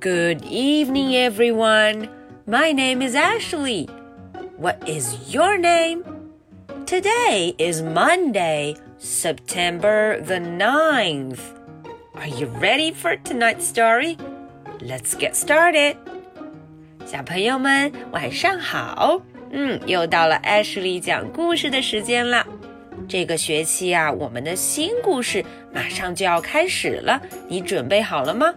Good evening, everyone. My name is Ashley. What is your name? Today is Monday, September the 9th. Are you ready for tonight's story? Let's get started. 小朋友们，晚上好。嗯，又到了 Ashley 讲故事的时间了。这个学期啊，我们的新故事马上就要开始了，你准备好了吗？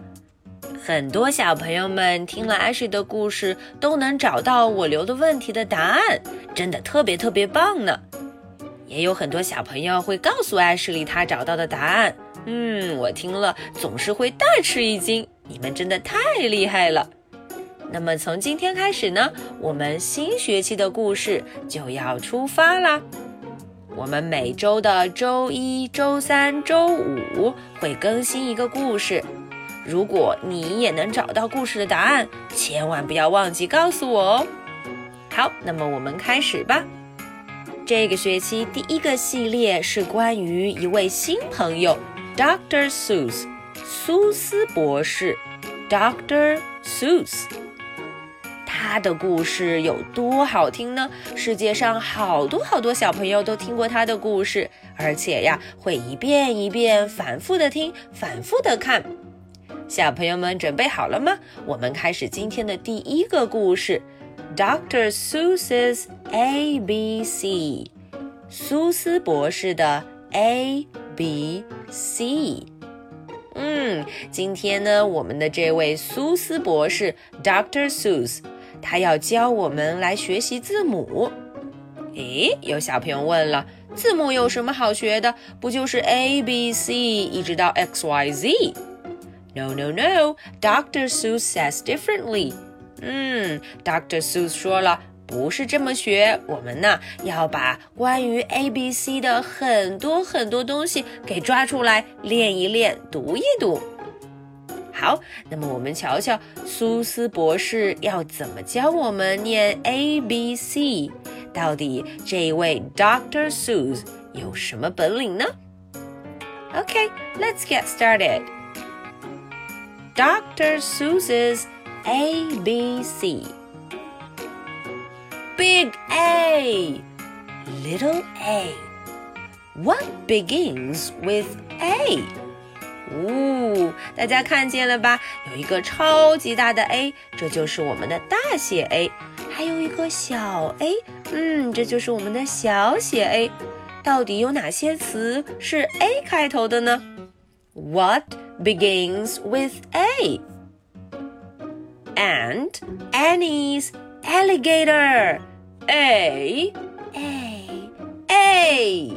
很多小朋友们听了艾希的故事，都能找到我留的问题的答案，真的特别特别棒呢。也有很多小朋友会告诉 Ashley 他找到的答案，嗯，我听了总是会大吃一惊。你们真的太厉害了！那么从今天开始呢，我们新学期的故事就要出发啦。我们每周的周一、周三、周五会更新一个故事。如果你也能找到故事的答案，千万不要忘记告诉我哦。好，那么我们开始吧。这个学期第一个系列是关于一位新朋友，Doctor Seuss，苏斯博士，Doctor Seuss。他的故事有多好听呢？世界上好多好多小朋友都听过他的故事，而且呀，会一遍一遍反复的听，反复的看。小朋友们准备好了吗？我们开始今天的第一个故事，Dr. Seuss's A B C，苏斯博士的 A B C。嗯，今天呢，我们的这位苏斯博士，Dr. Seuss。他要教我们来学习字母。诶，有小朋友问了，字母有什么好学的？不就是 A B C 一直到 X Y Z？No, no, no. Dr. Seuss says differently. Hmm, 嗯，Dr. Seuss 说了，不是这么学。我们呢，要把关于 A、B、C 的很多很多东西给抓出来，练一练，读一读。好，那么我们瞧瞧苏斯博士要怎么教我们念 A、B、C。到底这一位 Dr. Seuss 有什么本领呢？Okay, let's get started. Dr. Seuss's A B C. Big A, little A. What begins with A? 呜，大家看见了吧？有一个超级大的 A，这就是我们的大写 A；还有一个小 a，嗯，这就是我们的小写 a。到底有哪些词是 A 开头的呢？What begins with A. Aunt Annie's alligator. A, A, A.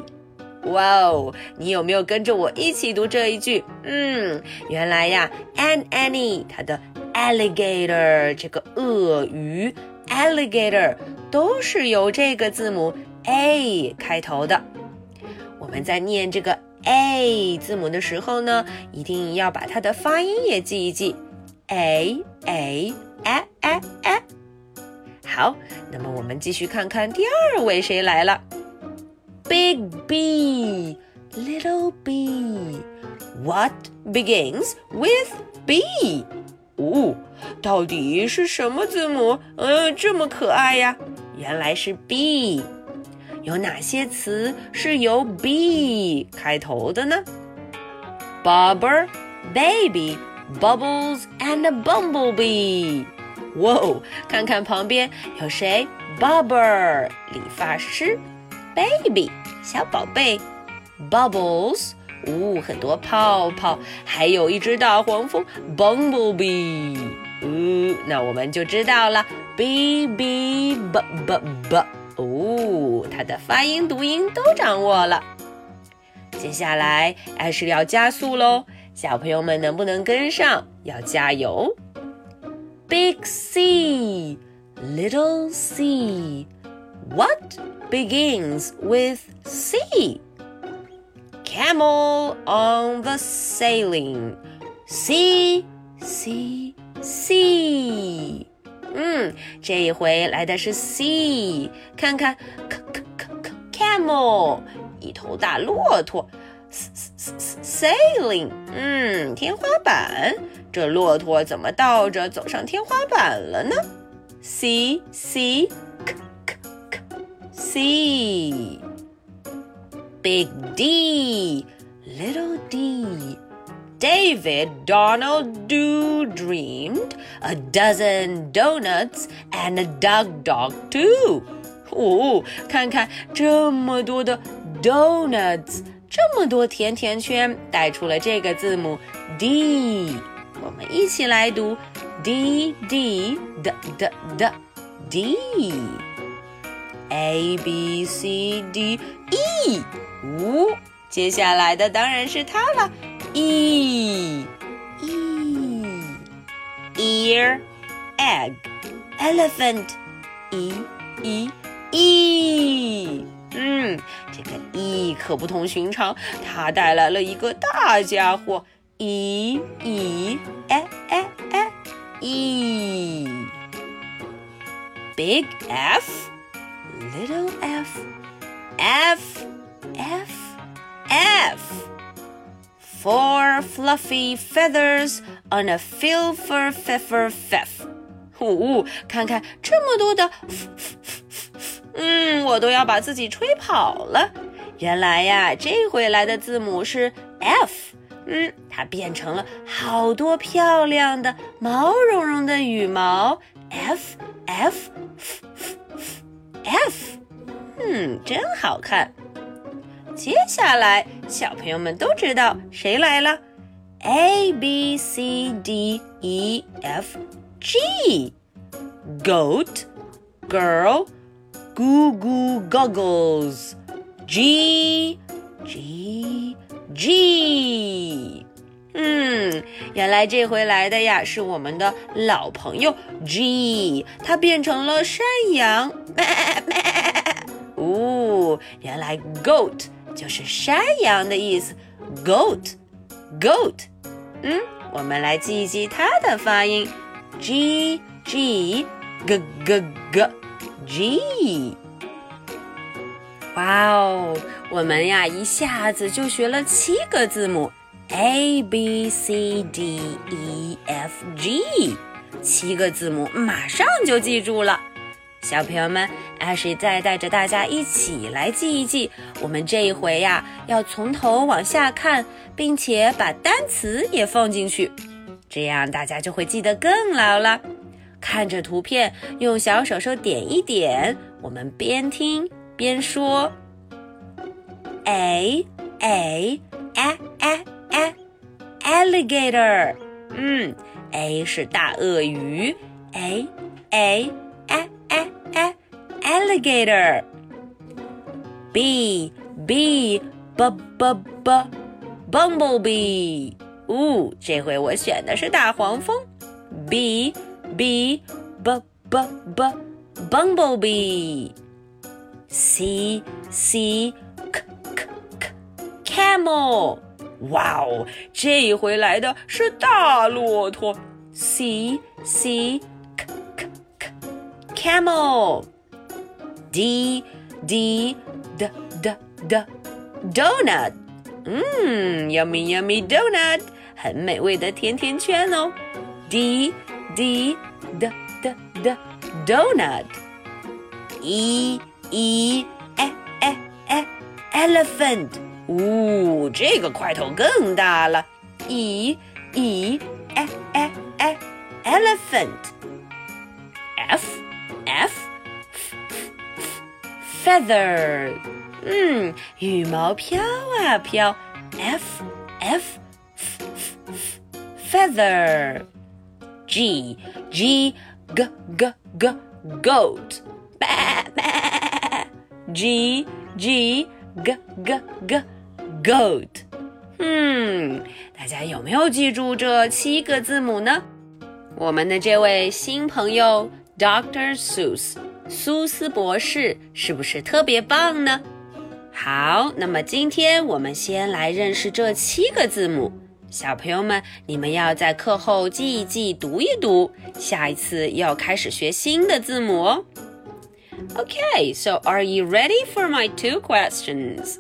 哇哦，你有没有跟着我一起读这一句？嗯，原来呀，An Annie 它的 alligator 这个鳄鱼 alligator 都是由这个字母 A 开头的。我们在念这个 A 字母的时候呢，一定要把它的发音也记一记，A A A A A。好，那么我们继续看看第二位谁来了。Big B, little B. What begins with B? 哦，到底是什么字母？嗯，这么可爱呀！原来是 B。有哪些词是由 B 开头的呢？Bubber, baby, bubbles, and bumblebee. 哇哦，看看旁边有谁？Bubber，理发师。baby 小宝贝，bubbles，呜，很多泡泡，还有一只大黄蜂，bumblebee，呜，那我们就知道了，b b b b b，哦，它的发音读音都掌握了。接下来艾是要加速喽，小朋友们能不能跟上？要加油！Big C，Little C。What begins with C? Camel on the sailing. C C C。 嗯，这一回来的是 C，看看，c c c c camel，一头大骆驼。Sailing，嗯，天花板。这骆驼怎么倒着走上天花板了呢？C C K K K C Big D Little D David Donald Doo dreamed a dozen donuts and a dog dog too. 哦，看看这么多的 donuts，这么多甜甜圈，带出了这个字母 D。我们一起来读 D D D D D D A B C D E。五，接下来的当然是它了。，E E ear egg elephant E E E。嗯，这个 E 可不同寻常，它带来了一个大家伙。E E E E E E Big F Little F F F F Four fluffy feathers on a filfer feffer feff 哦，看看这么多的，嗯，我都要把自己吹跑了。原来呀，这回来的字母是 F。嗯，它变成了好多漂亮的毛茸茸的羽毛，f f f，嗯，真好看。接下来，小朋友们都知道谁来了？A B C D E F G，Goat，Girl，Goo Goo Goggles，G G。G，嗯，原来这回来的呀是我们的老朋友 G，它变成了山羊。哦，原来 Goat 就是山羊的意思，Goat，Goat。嗯，我们来记一记它的发音，G G G G G G。哇哦，我们呀一下子就学了七个字母，A B C D E F G，七个字母马上就记住了。小朋友们艾水再带着大家一起来记一记。我们这一回呀，要从头往下看，并且把单词也放进去，这样大家就会记得更牢了。看着图片，用小手手点一点，我们边听。边说，a a a a a alligator，嗯，a 是大鳄鱼，a a a a a alligator，b b b b b bumblebee，呜，这回我选的是大黄蜂，b b b b b bumblebee。C C K K K camel，哇哦，这一回来的是大骆驼。C C K K K camel。 D D D D D donut，嗯，yummy yummy donut，很美味的甜甜圈哦。D D D D D donut。E e e e e elephant，呜，这个块头更大了。e e e e e elephant。f f feather，嗯，羽毛飘啊飘。f f feather。g g g g g goat。G G G G G Goat，嗯，大家有没有记住这七个字母呢？我们的这位新朋友 Doctor Seuss， 苏斯博士，是不是特别棒呢？好，那么今天我们先来认识这七个字母。小朋友们，你们要在课后记一记、读一读，下一次要开始学新的字母哦。Okay, so are you ready for my two questions?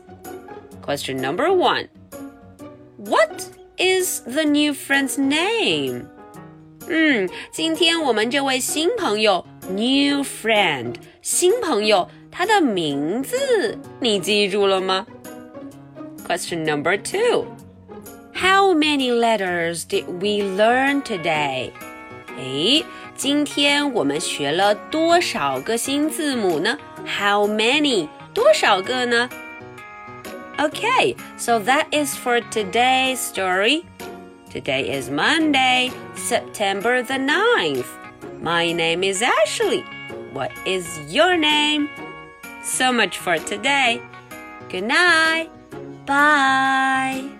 Question number one What is the new friend's name? 嗯，今天我们这位新朋友 new friend 新朋友，他的名字你记住了吗？Question number two. How many letters did we learn today? 诶，今天我们学了多少个新字母呢？How many？多少个呢？Okay, so that is for today's story. Today is Monday, September the 9th. My name is Ashley. What is your name? So much for today. Good night. Bye.